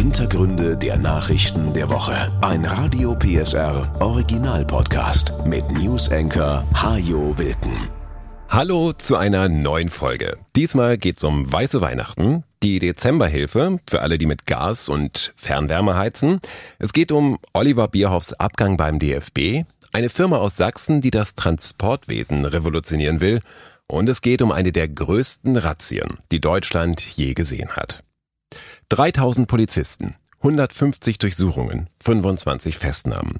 Hintergründe der Nachrichten der Woche. Ein Radio PSR Original Podcast mit News Anchor Hajo Wilken. Hallo zu einer neuen Folge. Diesmal geht's um weiße Weihnachten, die Dezemberhilfe für alle, die mit Gas und Fernwärme heizen. Es geht um Oliver Bierhoffs Abgang beim DFB, eine Firma aus Sachsen, die das Transportwesen revolutionieren will. Und es geht um eine der größten Razzien, die Deutschland je gesehen hat. 3000 Polizisten, 150 Durchsuchungen, 25 Festnahmen.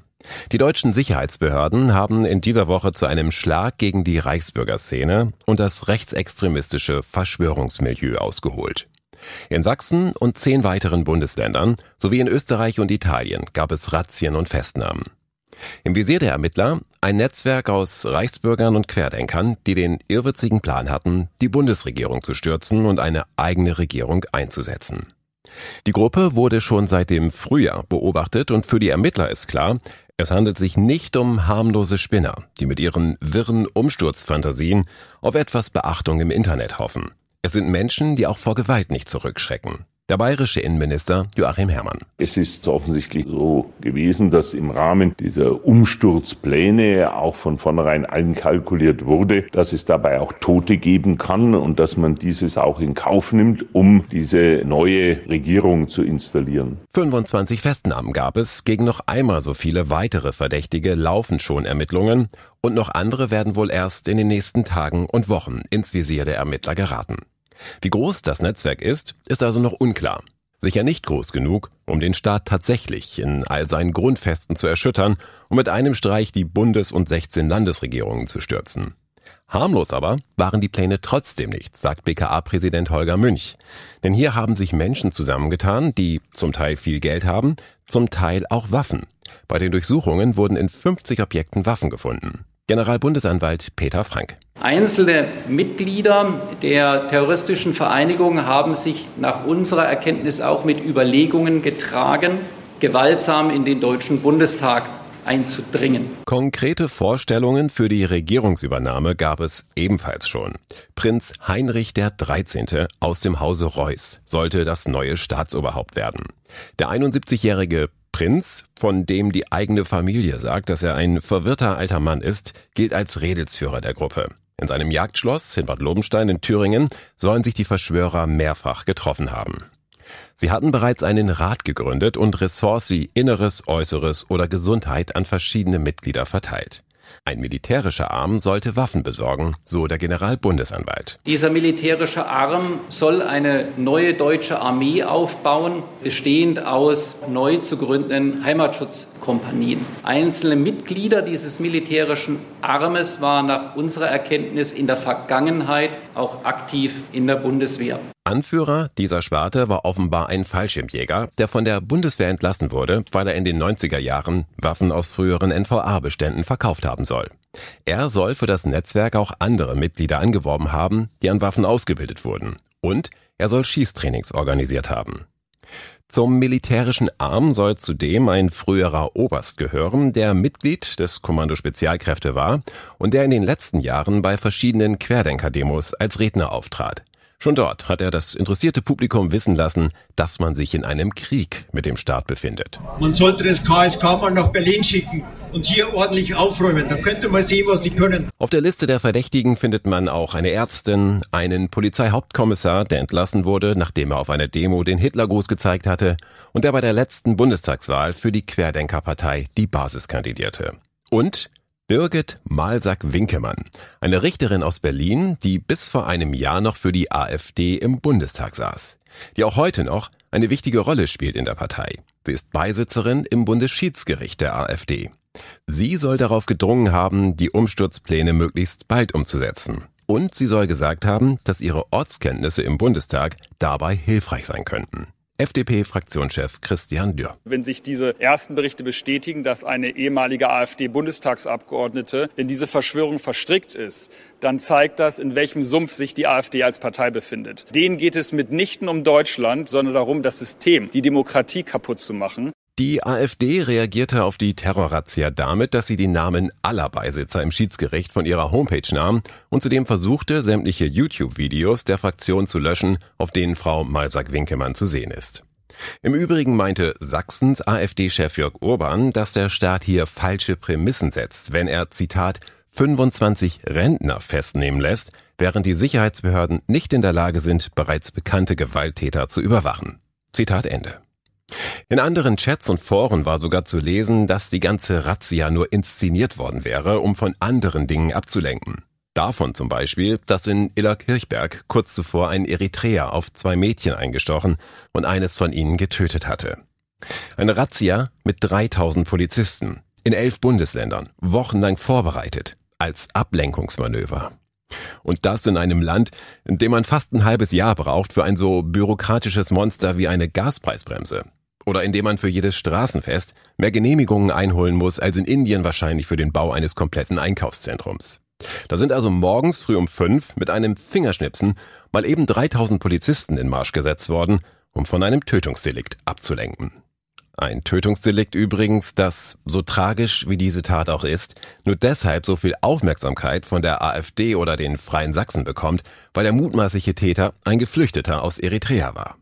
Die deutschen Sicherheitsbehörden haben in dieser Woche zu einem Schlag gegen die Reichsbürgerszene und das rechtsextremistische Verschwörungsmilieu ausgeholt. In Sachsen und zehn weiteren Bundesländern sowie in Österreich und Italien gab es Razzien und Festnahmen. Im Visier der Ermittler ein Netzwerk aus Reichsbürgern und Querdenkern, die den irrwitzigen Plan hatten, die Bundesregierung zu stürzen und eine eigene Regierung einzusetzen. Die Gruppe wurde schon seit dem Frühjahr beobachtet und für die Ermittler ist klar, es handelt sich nicht um harmlose Spinner, die mit ihren wirren Umsturzfantasien auf etwas Beachtung im Internet hoffen. Es sind Menschen, die auch vor Gewalt nicht zurückschrecken. Der bayerische Innenminister Joachim Herrmann. Es ist offensichtlich so gewesen, dass im Rahmen dieser Umsturzpläne auch von vornherein allen kalkuliert wurde, dass es dabei auch Tote geben kann und dass man dieses auch in Kauf nimmt, um diese neue Regierung zu installieren. 25 Festnahmen gab es, gegen noch einmal so viele weitere Verdächtige laufen schon Ermittlungen und noch andere werden wohl erst in den nächsten Tagen und Wochen ins Visier der Ermittler geraten. Wie groß das Netzwerk ist, ist also noch unklar. Sicher nicht groß genug, um den Staat tatsächlich in all seinen Grundfesten zu erschüttern und mit einem Streich die Bundes- und 16 Landesregierungen zu stürzen. Harmlos aber waren die Pläne trotzdem nicht, sagt BKA-Präsident Holger Münch. Denn hier haben sich Menschen zusammengetan, die zum Teil viel Geld haben, zum Teil auch Waffen. Bei den Durchsuchungen wurden in 50 Objekten Waffen gefunden. Generalbundesanwalt Peter Frank. Einzelne Mitglieder der terroristischen Vereinigung haben sich nach unserer Erkenntnis auch mit Überlegungen getragen, gewaltsam in den Deutschen Bundestag einzudringen. Konkrete Vorstellungen für die Regierungsübernahme gab es ebenfalls schon. Prinz Heinrich der 13. aus dem Hause Reuß sollte das neue Staatsoberhaupt werden. Der 71-jährige Prinz, von dem die eigene Familie sagt, dass er ein verwirrter alter Mann ist, gilt als Redelsführer der Gruppe. In seinem Jagdschloss in Bad Lobenstein in Thüringen sollen sich die Verschwörer mehrfach getroffen haben. Sie hatten bereits einen Rat gegründet und Ressorts wie Inneres, Äußeres oder Gesundheit an verschiedene Mitglieder verteilt. Ein militärischer Arm sollte Waffen besorgen, so der Generalbundesanwalt. Dieser militärische Arm soll eine neue deutsche Armee aufbauen, bestehend aus neu zu gründenden Heimatschutzkompanien. Einzelne Mitglieder dieses militärischen Armes waren nach unserer Erkenntnis in der Vergangenheit auch aktiv in der Bundeswehr. Anführer dieser Schwarte war offenbar ein Fallschirmjäger, der von der Bundeswehr entlassen wurde, weil er in den 90er Jahren Waffen aus früheren NVA-Beständen verkauft haben soll. Er soll für das Netzwerk auch andere Mitglieder angeworben haben, die an Waffen ausgebildet wurden. Und er soll Schießtrainings organisiert haben. Zum militärischen Arm soll zudem ein früherer Oberst gehören, der Mitglied des Kommando Spezialkräfte war und der in den letzten Jahren bei verschiedenen Querdenker-Demos als Redner auftrat. Schon dort hat er das interessierte Publikum wissen lassen, dass man sich in einem Krieg mit dem Staat befindet. Man sollte das KSK mal nach Berlin schicken und hier ordentlich aufräumen. Da könnte man sehen, was die können. Auf der Liste der Verdächtigen findet man auch eine Ärztin, einen Polizeihauptkommissar, der entlassen wurde, nachdem er auf einer Demo den Hitlergruß gezeigt hatte und der bei der letzten Bundestagswahl für die Querdenkerpartei die Basis kandidierte. Und Birgit Malsack-Winkemann, eine Richterin aus Berlin, die bis vor einem Jahr noch für die AfD im Bundestag saß, die auch heute noch eine wichtige Rolle spielt in der Partei. Sie ist Beisitzerin im Bundesschiedsgericht der AfD. Sie soll darauf gedrungen haben, die Umsturzpläne möglichst bald umzusetzen. Und sie soll gesagt haben, dass ihre Ortskenntnisse im Bundestag dabei hilfreich sein könnten. FDP-Fraktionschef Christian Dürr. Wenn sich diese ersten Berichte bestätigen, dass eine ehemalige AfD-Bundestagsabgeordnete in diese Verschwörung verstrickt ist, dann zeigt das, in welchem Sumpf sich die AfD als Partei befindet. Denen geht es mitnichten um Deutschland, sondern darum, das System, die Demokratie kaputt zu machen. Die AfD reagierte auf die Terrorrazzia damit, dass sie die Namen aller Beisitzer im Schiedsgericht von ihrer Homepage nahm und zudem versuchte, sämtliche YouTube-Videos der Fraktion zu löschen, auf denen Frau Malsack-Winkemann zu sehen ist. Im Übrigen meinte Sachsens AfD-Chef Jörg Urban, dass der Staat hier falsche Prämissen setzt, wenn er, Zitat, 25 Rentner festnehmen lässt, während die Sicherheitsbehörden nicht in der Lage sind, bereits bekannte Gewalttäter zu überwachen. Zitat Ende. In anderen Chats und Foren war sogar zu lesen, dass die ganze Razzia nur inszeniert worden wäre, um von anderen Dingen abzulenken. Davon zum Beispiel, dass in Illerkirchberg kurz zuvor ein Eritreer auf zwei Mädchen eingestochen und eines von ihnen getötet hatte. Eine Razzia mit 3000 Polizisten in elf Bundesländern, wochenlang vorbereitet, als Ablenkungsmanöver. Und das in einem Land, in dem man fast ein halbes Jahr braucht für ein so bürokratisches Monster wie eine Gaspreisbremse. Oder in dem man für jedes Straßenfest mehr Genehmigungen einholen muss als in Indien wahrscheinlich für den Bau eines kompletten Einkaufszentrums. Da sind also morgens früh um fünf mit einem Fingerschnipsen mal eben 3000 Polizisten in Marsch gesetzt worden, um von einem Tötungsdelikt abzulenken. Ein Tötungsdelikt übrigens, das, so tragisch wie diese Tat auch ist, nur deshalb so viel Aufmerksamkeit von der AfD oder den Freien Sachsen bekommt, weil der mutmaßliche Täter ein Geflüchteter aus Eritrea war.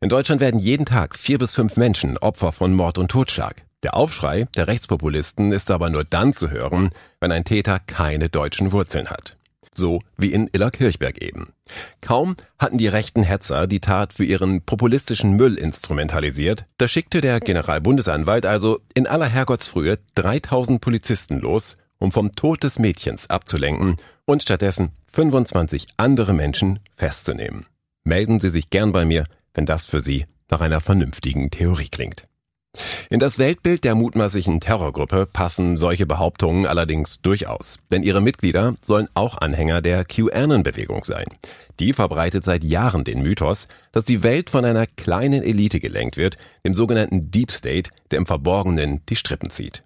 In Deutschland werden jeden Tag vier bis fünf Menschen Opfer von Mord und Totschlag. Der Aufschrei der Rechtspopulisten ist aber nur dann zu hören, wenn ein Täter keine deutschen Wurzeln hat. So wie in Illerkirchberg eben. Kaum hatten die rechten Hetzer die Tat für ihren populistischen Müll instrumentalisiert, da schickte der Generalbundesanwalt also in aller Herrgottsfrühe 3000 Polizisten los, um vom Tod des Mädchens abzulenken und stattdessen 25 andere Menschen festzunehmen. Melden Sie sich gern bei mir, wenn das für Sie nach einer vernünftigen Theorie klingt. In das Weltbild der mutmaßlichen Terrorgruppe passen solche Behauptungen allerdings durchaus, denn ihre Mitglieder sollen auch Anhänger der QAnon-Bewegung sein. Die verbreitet seit Jahren den Mythos, dass die Welt von einer kleinen Elite gelenkt wird, dem sogenannten Deep State, der im Verborgenen die Strippen zieht.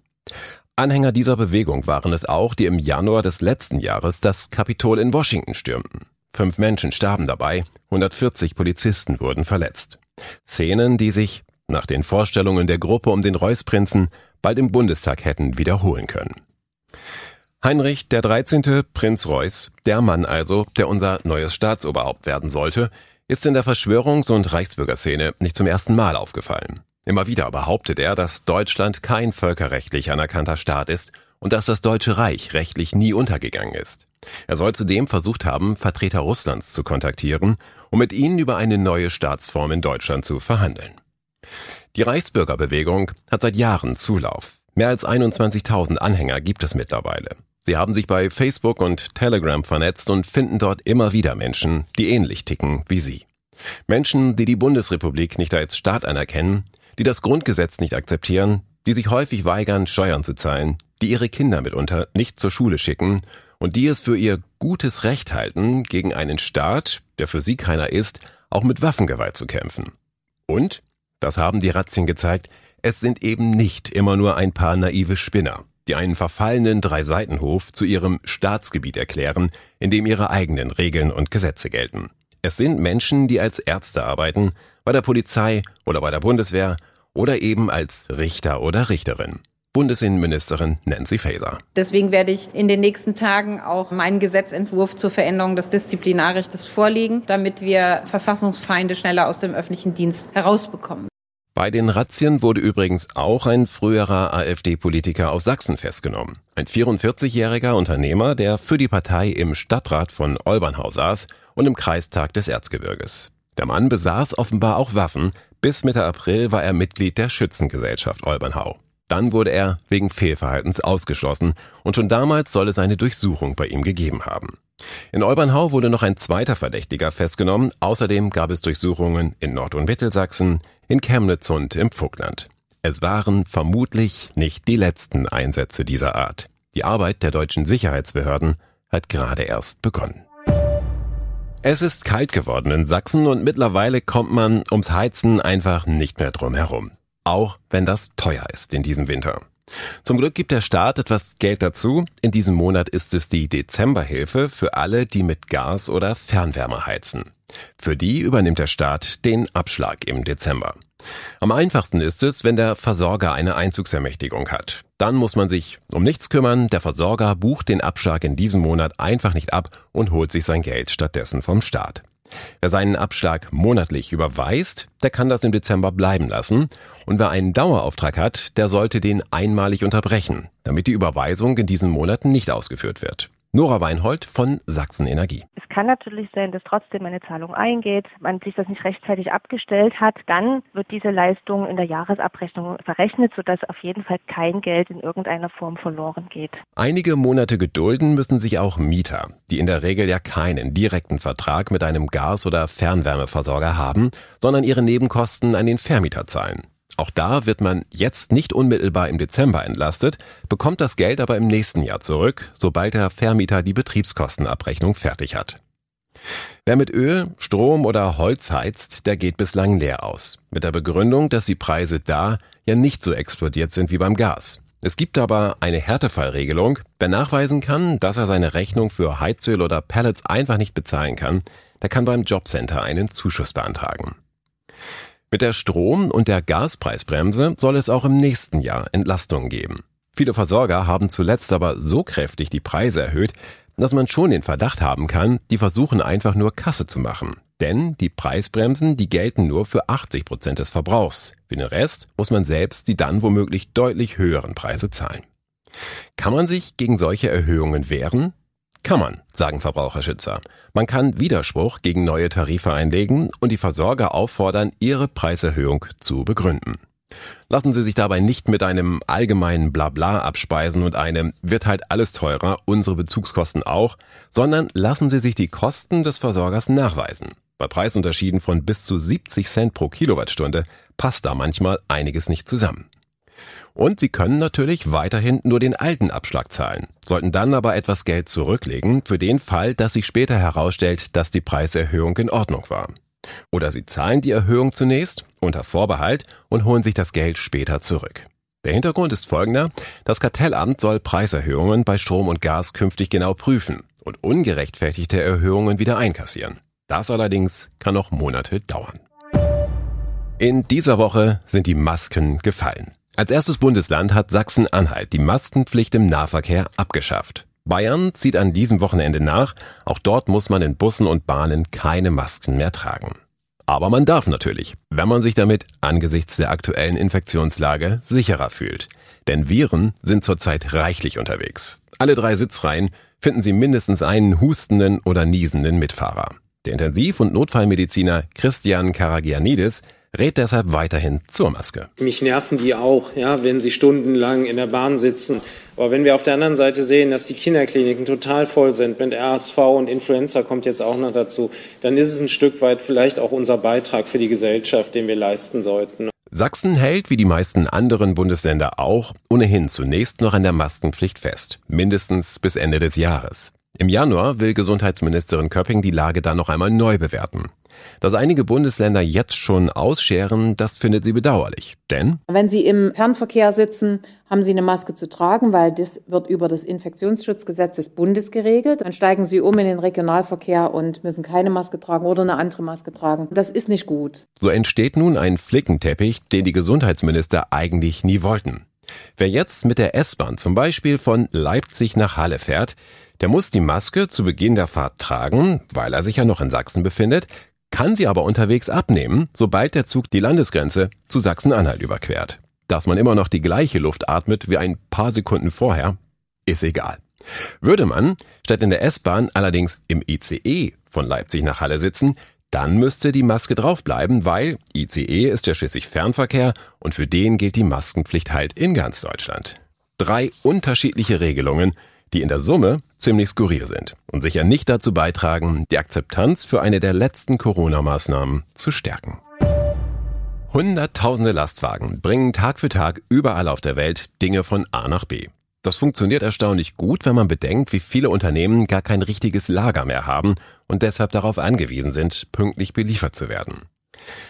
Anhänger dieser Bewegung waren es auch, die im Januar des letzten Jahres das Kapitol in Washington stürmten. Fünf Menschen starben dabei, 140 Polizisten wurden verletzt. Szenen, die sich nach den Vorstellungen der Gruppe um den Reußprinzen bald im Bundestag hätten wiederholen können. Heinrich der 13. Prinz Reuß, der Mann also, der unser neues Staatsoberhaupt werden sollte, ist in der Verschwörungs- und Reichsbürgerszene nicht zum ersten Mal aufgefallen. Immer wieder behauptet er, dass Deutschland kein völkerrechtlich anerkannter Staat ist und dass das Deutsche Reich rechtlich nie untergegangen ist. Er soll zudem versucht haben, Vertreter Russlands zu kontaktieren, um mit ihnen über eine neue Staatsform in Deutschland zu verhandeln. Die Reichsbürgerbewegung hat seit Jahren Zulauf. Mehr als 21.000 Anhänger gibt es mittlerweile. Sie haben sich bei Facebook und Telegram vernetzt und finden dort immer wieder Menschen, die ähnlich ticken wie sie. Menschen, die die Bundesrepublik nicht als Staat anerkennen, die das Grundgesetz nicht akzeptieren, die sich häufig weigern, Steuern zu zahlen, die ihre Kinder mitunter nicht zur Schule schicken und die es für ihr gutes Recht halten, gegen einen Staat, der für sie keiner ist, auch mit Waffengewalt zu kämpfen. Und das haben die Razzien gezeigt, es sind eben nicht immer nur ein paar naive Spinner, die einen verfallenen Dreiseitenhof zu ihrem Staatsgebiet erklären, in dem ihre eigenen Regeln und Gesetze gelten. Es sind Menschen, die als Ärzte arbeiten, bei der Polizei oder bei der Bundeswehr oder eben als Richter oder Richterin. Bundesinnenministerin Nancy Faeser. Deswegen werde ich in den nächsten Tagen auch meinen Gesetzentwurf zur Veränderung des Disziplinarrechts vorlegen, damit wir Verfassungsfeinde schneller aus dem öffentlichen Dienst herausbekommen. Bei den Razzien wurde übrigens auch ein früherer AfD-Politiker aus Sachsen festgenommen. Ein 44-jähriger Unternehmer, der für die Partei im Stadtrat von Olbernhau saß und im Kreistag des Erzgebirges. Der Mann besaß offenbar auch Waffen. Bis Mitte April war er Mitglied der Schützengesellschaft Olbernhau. Dann wurde er wegen Fehlverhaltens ausgeschlossen und schon damals soll es eine Durchsuchung bei ihm gegeben haben. In Olbernhau wurde noch ein zweiter Verdächtiger festgenommen. Außerdem gab es Durchsuchungen in Nord- und Mittelsachsen, in Chemnitz und im Vogtland. Es waren vermutlich nicht die letzten Einsätze dieser Art. Die Arbeit der deutschen Sicherheitsbehörden hat gerade erst begonnen. Es ist kalt geworden in Sachsen und mittlerweile kommt man ums Heizen einfach nicht mehr drum herum auch wenn das teuer ist in diesem Winter. Zum Glück gibt der Staat etwas Geld dazu. In diesem Monat ist es die Dezemberhilfe für alle, die mit Gas oder Fernwärme heizen. Für die übernimmt der Staat den Abschlag im Dezember. Am einfachsten ist es, wenn der Versorger eine Einzugsermächtigung hat. Dann muss man sich um nichts kümmern, der Versorger bucht den Abschlag in diesem Monat einfach nicht ab und holt sich sein Geld stattdessen vom Staat. Wer seinen Abschlag monatlich überweist, der kann das im Dezember bleiben lassen. Und wer einen Dauerauftrag hat, der sollte den einmalig unterbrechen, damit die Überweisung in diesen Monaten nicht ausgeführt wird. Nora Weinhold von Sachsen Energie. Kann natürlich sein, dass trotzdem eine Zahlung eingeht, man sich das nicht rechtzeitig abgestellt hat. Dann wird diese Leistung in der Jahresabrechnung verrechnet, sodass auf jeden Fall kein Geld in irgendeiner Form verloren geht. Einige Monate gedulden müssen sich auch Mieter, die in der Regel ja keinen direkten Vertrag mit einem Gas- oder Fernwärmeversorger haben, sondern ihre Nebenkosten an den Vermieter zahlen. Auch da wird man jetzt nicht unmittelbar im Dezember entlastet, bekommt das Geld aber im nächsten Jahr zurück, sobald der Vermieter die Betriebskostenabrechnung fertig hat. Wer mit Öl, Strom oder Holz heizt, der geht bislang leer aus. Mit der Begründung, dass die Preise da ja nicht so explodiert sind wie beim Gas. Es gibt aber eine Härtefallregelung. Wer nachweisen kann, dass er seine Rechnung für Heizöl oder Pellets einfach nicht bezahlen kann, der kann beim Jobcenter einen Zuschuss beantragen. Mit der Strom- und der Gaspreisbremse soll es auch im nächsten Jahr Entlastungen geben. Viele Versorger haben zuletzt aber so kräftig die Preise erhöht, dass man schon den Verdacht haben kann, die versuchen einfach nur Kasse zu machen. Denn die Preisbremsen, die gelten nur für 80 Prozent des Verbrauchs. Für den Rest muss man selbst die dann womöglich deutlich höheren Preise zahlen. Kann man sich gegen solche Erhöhungen wehren? Kann man, sagen Verbraucherschützer. Man kann Widerspruch gegen neue Tarife einlegen und die Versorger auffordern, ihre Preiserhöhung zu begründen. Lassen Sie sich dabei nicht mit einem allgemeinen Blabla abspeisen und einem wird halt alles teurer, unsere Bezugskosten auch, sondern lassen Sie sich die Kosten des Versorgers nachweisen. Bei Preisunterschieden von bis zu 70 Cent pro Kilowattstunde passt da manchmal einiges nicht zusammen. Und Sie können natürlich weiterhin nur den alten Abschlag zahlen, sollten dann aber etwas Geld zurücklegen für den Fall, dass sich später herausstellt, dass die Preiserhöhung in Ordnung war. Oder Sie zahlen die Erhöhung zunächst unter Vorbehalt und holen sich das Geld später zurück. Der Hintergrund ist folgender. Das Kartellamt soll Preiserhöhungen bei Strom und Gas künftig genau prüfen und ungerechtfertigte Erhöhungen wieder einkassieren. Das allerdings kann noch Monate dauern. In dieser Woche sind die Masken gefallen. Als erstes Bundesland hat Sachsen-Anhalt die Maskenpflicht im Nahverkehr abgeschafft. Bayern zieht an diesem Wochenende nach. Auch dort muss man in Bussen und Bahnen keine Masken mehr tragen. Aber man darf natürlich, wenn man sich damit angesichts der aktuellen Infektionslage sicherer fühlt. Denn Viren sind zurzeit reichlich unterwegs. Alle drei Sitzreihen finden Sie mindestens einen hustenden oder niesenden Mitfahrer. Der Intensiv- und Notfallmediziner Christian Karagianidis rät deshalb weiterhin zur Maske. Mich nerven die auch, ja, wenn sie stundenlang in der Bahn sitzen. Aber wenn wir auf der anderen Seite sehen, dass die Kinderkliniken total voll sind mit RSV und Influenza kommt jetzt auch noch dazu, dann ist es ein Stück weit vielleicht auch unser Beitrag für die Gesellschaft, den wir leisten sollten. Sachsen hält, wie die meisten anderen Bundesländer auch, ohnehin zunächst noch an der Maskenpflicht fest, mindestens bis Ende des Jahres. Im Januar will Gesundheitsministerin Köpping die Lage dann noch einmal neu bewerten. Dass einige Bundesländer jetzt schon ausscheren, das findet sie bedauerlich. Denn wenn Sie im Fernverkehr sitzen, haben Sie eine Maske zu tragen, weil das wird über das Infektionsschutzgesetz des Bundes geregelt. Dann steigen Sie um in den Regionalverkehr und müssen keine Maske tragen oder eine andere Maske tragen. Das ist nicht gut. So entsteht nun ein Flickenteppich, den die Gesundheitsminister eigentlich nie wollten. Wer jetzt mit der S-Bahn zum Beispiel von Leipzig nach Halle fährt, der muss die Maske zu Beginn der Fahrt tragen, weil er sich ja noch in Sachsen befindet, kann sie aber unterwegs abnehmen, sobald der Zug die Landesgrenze zu Sachsen-Anhalt überquert. Dass man immer noch die gleiche Luft atmet wie ein paar Sekunden vorher, ist egal. Würde man statt in der S-Bahn allerdings im ICE von Leipzig nach Halle sitzen, dann müsste die Maske draufbleiben, weil ICE ist ja schließlich Fernverkehr und für den gilt die Maskenpflicht halt in ganz Deutschland. Drei unterschiedliche Regelungen, die in der Summe ziemlich skurril sind und sicher nicht dazu beitragen, die Akzeptanz für eine der letzten Corona-Maßnahmen zu stärken. Hunderttausende Lastwagen bringen Tag für Tag überall auf der Welt Dinge von A nach B. Das funktioniert erstaunlich gut, wenn man bedenkt, wie viele Unternehmen gar kein richtiges Lager mehr haben und deshalb darauf angewiesen sind, pünktlich beliefert zu werden.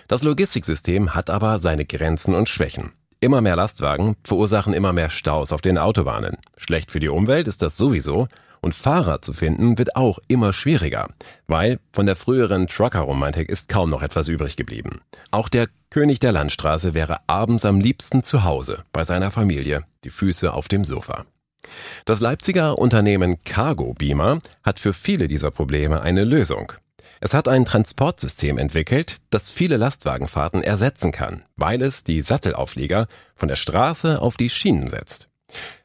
Das Logistiksystem hat aber seine Grenzen und Schwächen. Immer mehr Lastwagen verursachen immer mehr Staus auf den Autobahnen. Schlecht für die Umwelt ist das sowieso und Fahrer zu finden wird auch immer schwieriger, weil von der früheren Trucker-Romantik ist kaum noch etwas übrig geblieben. Auch der König der Landstraße wäre abends am liebsten zu Hause bei seiner Familie, die Füße auf dem Sofa. Das Leipziger Unternehmen Cargo Beamer hat für viele dieser Probleme eine Lösung. Es hat ein Transportsystem entwickelt, das viele Lastwagenfahrten ersetzen kann, weil es die Sattelauflieger von der Straße auf die Schienen setzt.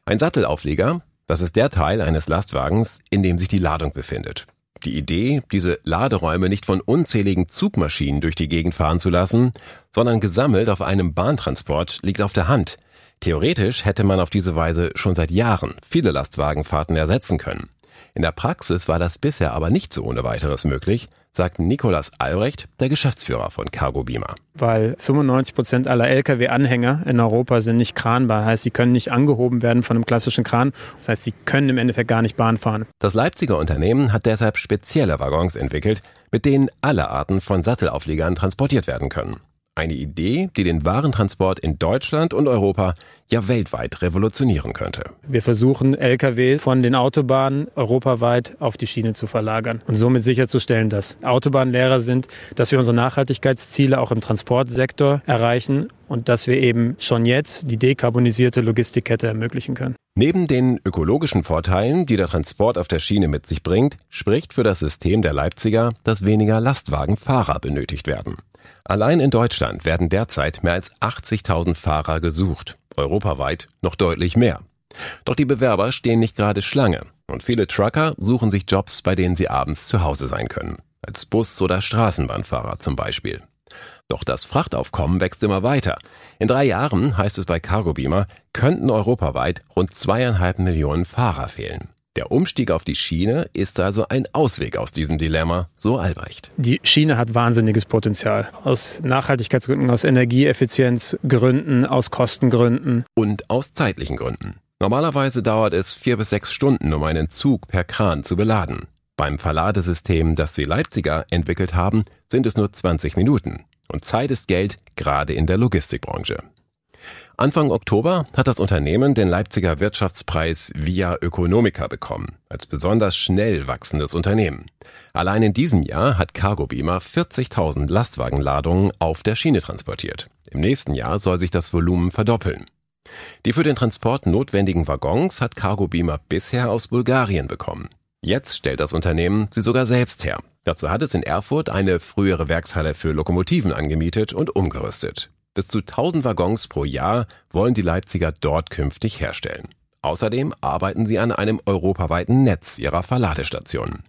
Ein Sattelauflieger, das ist der Teil eines Lastwagens, in dem sich die Ladung befindet. Die Idee, diese Laderäume nicht von unzähligen Zugmaschinen durch die Gegend fahren zu lassen, sondern gesammelt auf einem Bahntransport, liegt auf der Hand. Theoretisch hätte man auf diese Weise schon seit Jahren viele Lastwagenfahrten ersetzen können. In der Praxis war das bisher aber nicht so ohne weiteres möglich, sagt Nikolas Albrecht, der Geschäftsführer von Cargo Beamer. Weil 95 Prozent aller Lkw-Anhänger in Europa sind nicht kranbar. Heißt, sie können nicht angehoben werden von einem klassischen Kran. Das heißt, sie können im Endeffekt gar nicht Bahn fahren. Das Leipziger Unternehmen hat deshalb spezielle Waggons entwickelt, mit denen alle Arten von Sattelaufliegern transportiert werden können. Eine Idee, die den Warentransport in Deutschland und Europa ja weltweit revolutionieren könnte. Wir versuchen, Lkw von den Autobahnen europaweit auf die Schiene zu verlagern und somit sicherzustellen, dass Autobahnlehrer sind, dass wir unsere Nachhaltigkeitsziele auch im Transportsektor erreichen und dass wir eben schon jetzt die dekarbonisierte Logistikkette ermöglichen können. Neben den ökologischen Vorteilen, die der Transport auf der Schiene mit sich bringt, spricht für das System der Leipziger, dass weniger Lastwagenfahrer benötigt werden. Allein in Deutschland werden derzeit mehr als 80.000 Fahrer gesucht, europaweit noch deutlich mehr. Doch die Bewerber stehen nicht gerade Schlange und viele Trucker suchen sich Jobs, bei denen sie abends zu Hause sein können, als Bus- oder Straßenbahnfahrer zum Beispiel. Doch das Frachtaufkommen wächst immer weiter. In drei Jahren, heißt es bei Cargo Beamer, könnten europaweit rund zweieinhalb Millionen Fahrer fehlen. Der Umstieg auf die Schiene ist also ein Ausweg aus diesem Dilemma, so Albrecht. Die Schiene hat wahnsinniges Potenzial. Aus Nachhaltigkeitsgründen, aus Energieeffizienzgründen, aus Kostengründen. Und aus zeitlichen Gründen. Normalerweise dauert es vier bis sechs Stunden, um einen Zug per Kran zu beladen. Beim Verladesystem, das die Leipziger entwickelt haben, sind es nur 20 Minuten. Und Zeit ist Geld, gerade in der Logistikbranche. Anfang Oktober hat das Unternehmen den Leipziger Wirtschaftspreis Via Ökonomica bekommen, als besonders schnell wachsendes Unternehmen. Allein in diesem Jahr hat Cargo Beamer 40.000 Lastwagenladungen auf der Schiene transportiert. Im nächsten Jahr soll sich das Volumen verdoppeln. Die für den Transport notwendigen Waggons hat Cargo Beamer bisher aus Bulgarien bekommen. Jetzt stellt das Unternehmen sie sogar selbst her. Dazu hat es in Erfurt eine frühere Werkshalle für Lokomotiven angemietet und umgerüstet. Bis zu 1000 Waggons pro Jahr wollen die Leipziger dort künftig herstellen. Außerdem arbeiten sie an einem europaweiten Netz ihrer Verladestationen.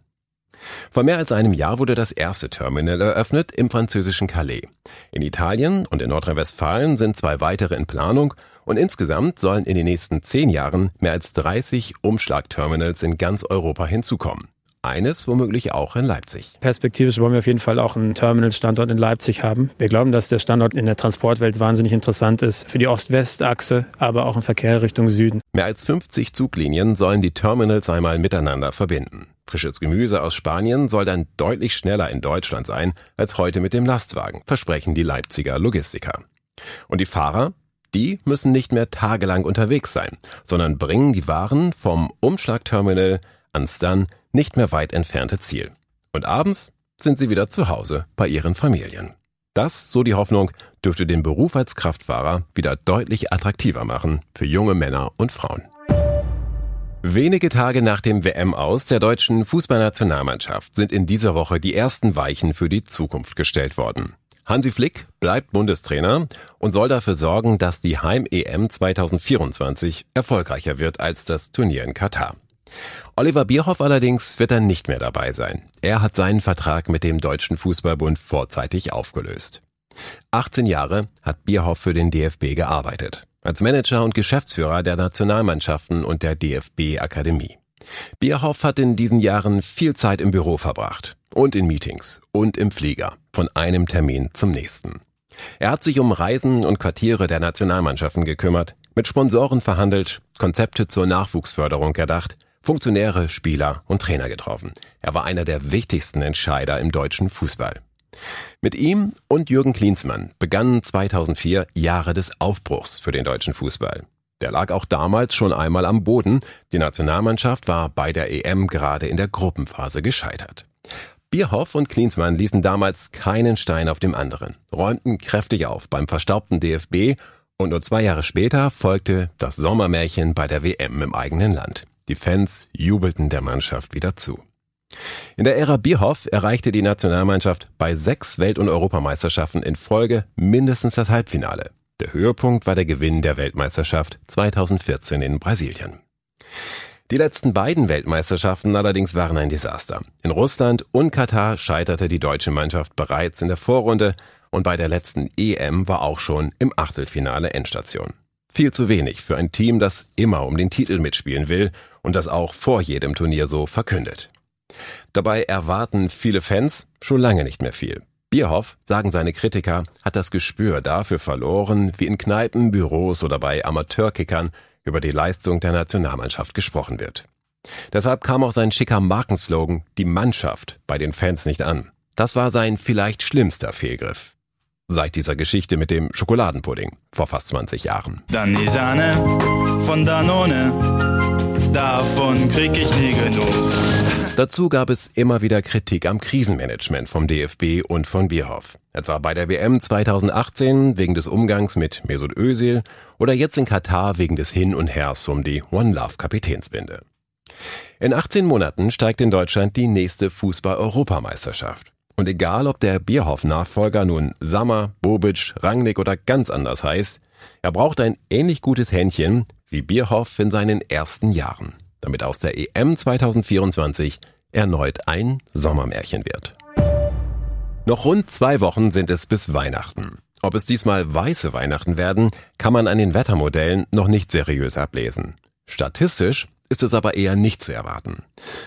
Vor mehr als einem Jahr wurde das erste Terminal eröffnet im französischen Calais. In Italien und in Nordrhein-Westfalen sind zwei weitere in Planung und insgesamt sollen in den nächsten zehn Jahren mehr als 30 Umschlagterminals in ganz Europa hinzukommen. Eines womöglich auch in Leipzig. Perspektivisch wollen wir auf jeden Fall auch einen Terminal-Standort in Leipzig haben. Wir glauben, dass der Standort in der Transportwelt wahnsinnig interessant ist. Für die Ost-West-Achse, aber auch im Verkehr Richtung Süden. Mehr als 50 Zuglinien sollen die Terminals einmal miteinander verbinden. Frisches Gemüse aus Spanien soll dann deutlich schneller in Deutschland sein als heute mit dem Lastwagen, versprechen die Leipziger Logistiker. Und die Fahrer? Die müssen nicht mehr tagelang unterwegs sein, sondern bringen die Waren vom Umschlagterminal ans dann nicht mehr weit entfernte Ziel. Und abends sind sie wieder zu Hause bei ihren Familien. Das, so die Hoffnung, dürfte den Beruf als Kraftfahrer wieder deutlich attraktiver machen für junge Männer und Frauen. Wenige Tage nach dem WM aus der deutschen Fußballnationalmannschaft sind in dieser Woche die ersten Weichen für die Zukunft gestellt worden. Hansi Flick bleibt Bundestrainer und soll dafür sorgen, dass die Heim-EM 2024 erfolgreicher wird als das Turnier in Katar. Oliver Bierhoff allerdings wird dann nicht mehr dabei sein. Er hat seinen Vertrag mit dem Deutschen Fußballbund vorzeitig aufgelöst. 18 Jahre hat Bierhoff für den DFB gearbeitet. Als Manager und Geschäftsführer der Nationalmannschaften und der DFB-Akademie. Bierhoff hat in diesen Jahren viel Zeit im Büro verbracht. Und in Meetings. Und im Flieger. Von einem Termin zum nächsten. Er hat sich um Reisen und Quartiere der Nationalmannschaften gekümmert, mit Sponsoren verhandelt, Konzepte zur Nachwuchsförderung erdacht Funktionäre, Spieler und Trainer getroffen. Er war einer der wichtigsten Entscheider im deutschen Fußball. Mit ihm und Jürgen Klinsmann begannen 2004 Jahre des Aufbruchs für den deutschen Fußball. Der lag auch damals schon einmal am Boden. Die Nationalmannschaft war bei der EM gerade in der Gruppenphase gescheitert. Bierhoff und Klinsmann ließen damals keinen Stein auf dem anderen, räumten kräftig auf beim verstaubten DFB und nur zwei Jahre später folgte das Sommermärchen bei der WM im eigenen Land. Die Fans jubelten der Mannschaft wieder zu. In der Ära Bierhoff erreichte die Nationalmannschaft bei sechs Welt- und Europameisterschaften in Folge mindestens das Halbfinale. Der Höhepunkt war der Gewinn der Weltmeisterschaft 2014 in Brasilien. Die letzten beiden Weltmeisterschaften allerdings waren ein Desaster. In Russland und Katar scheiterte die deutsche Mannschaft bereits in der Vorrunde und bei der letzten EM war auch schon im Achtelfinale Endstation. Viel zu wenig für ein Team, das immer um den Titel mitspielen will und das auch vor jedem Turnier so verkündet. Dabei erwarten viele Fans schon lange nicht mehr viel. Bierhoff, sagen seine Kritiker, hat das Gespür dafür verloren, wie in Kneipen, Büros oder bei Amateurkickern über die Leistung der Nationalmannschaft gesprochen wird. Deshalb kam auch sein schicker Markenslogan Die Mannschaft bei den Fans nicht an. Das war sein vielleicht schlimmster Fehlgriff. Seit dieser Geschichte mit dem Schokoladenpudding vor fast 20 Jahren. Dann die Sahne von Danone, davon krieg ich nie genug. Dazu gab es immer wieder Kritik am Krisenmanagement vom DFB und von Bierhoff. Etwa bei der WM 2018 wegen des Umgangs mit Mesut Özil oder jetzt in Katar wegen des Hin und Hers um die One Love Kapitänsbinde. In 18 Monaten steigt in Deutschland die nächste Fußball-Europameisterschaft. Und egal, ob der Bierhoff-Nachfolger nun Sammer, Bobic, Rangnick oder ganz anders heißt, er braucht ein ähnlich gutes Händchen wie Bierhoff in seinen ersten Jahren damit aus der EM 2024 erneut ein Sommermärchen wird. Noch rund zwei Wochen sind es bis Weihnachten. Ob es diesmal weiße Weihnachten werden, kann man an den Wettermodellen noch nicht seriös ablesen. Statistisch ist es aber eher nicht zu erwarten.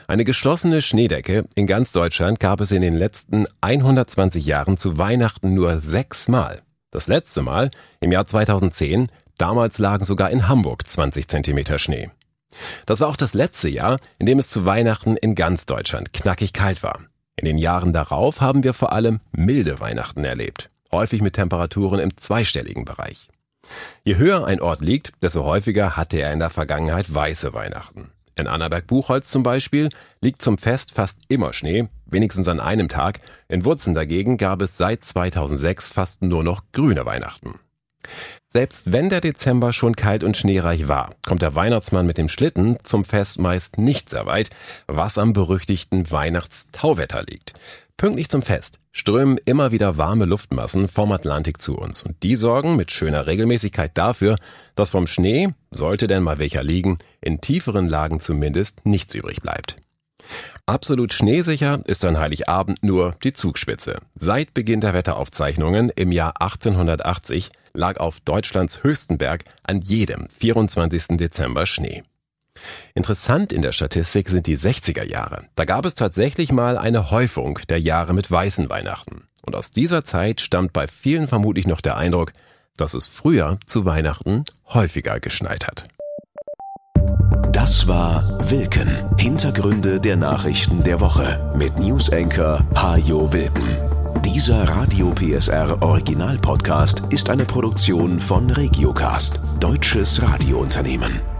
Eine geschlossene Schneedecke in ganz Deutschland gab es in den letzten 120 Jahren zu Weihnachten nur sechsmal. Das letzte Mal im Jahr 2010, damals lagen sogar in Hamburg 20 Zentimeter Schnee. Das war auch das letzte Jahr, in dem es zu Weihnachten in ganz Deutschland knackig kalt war. In den Jahren darauf haben wir vor allem milde Weihnachten erlebt, häufig mit Temperaturen im zweistelligen Bereich. Je höher ein Ort liegt, desto häufiger hatte er in der Vergangenheit weiße Weihnachten. In Annaberg-Buchholz zum Beispiel liegt zum Fest fast immer Schnee, wenigstens an einem Tag. In Wurzen dagegen gab es seit 2006 fast nur noch grüne Weihnachten. Selbst wenn der Dezember schon kalt und schneereich war, kommt der Weihnachtsmann mit dem Schlitten zum Fest meist nicht sehr weit, was am berüchtigten Weihnachtstauwetter liegt. Pünktlich zum Fest strömen immer wieder warme Luftmassen vom Atlantik zu uns und die sorgen mit schöner Regelmäßigkeit dafür, dass vom Schnee, sollte denn mal welcher liegen, in tieferen Lagen zumindest nichts übrig bleibt. Absolut schneesicher ist an Heiligabend nur die Zugspitze. Seit Beginn der Wetteraufzeichnungen im Jahr 1880 lag auf Deutschlands höchsten Berg an jedem 24. Dezember Schnee. Interessant in der Statistik sind die 60er Jahre. Da gab es tatsächlich mal eine Häufung der Jahre mit weißen Weihnachten. Und aus dieser Zeit stammt bei vielen vermutlich noch der Eindruck, dass es früher zu Weihnachten häufiger geschneit hat. Das war Wilken. Hintergründe der Nachrichten der Woche mit Newsenker Hajo Wilken. Dieser Radio PSR Original Podcast ist eine Produktion von Regiocast, deutsches Radiounternehmen.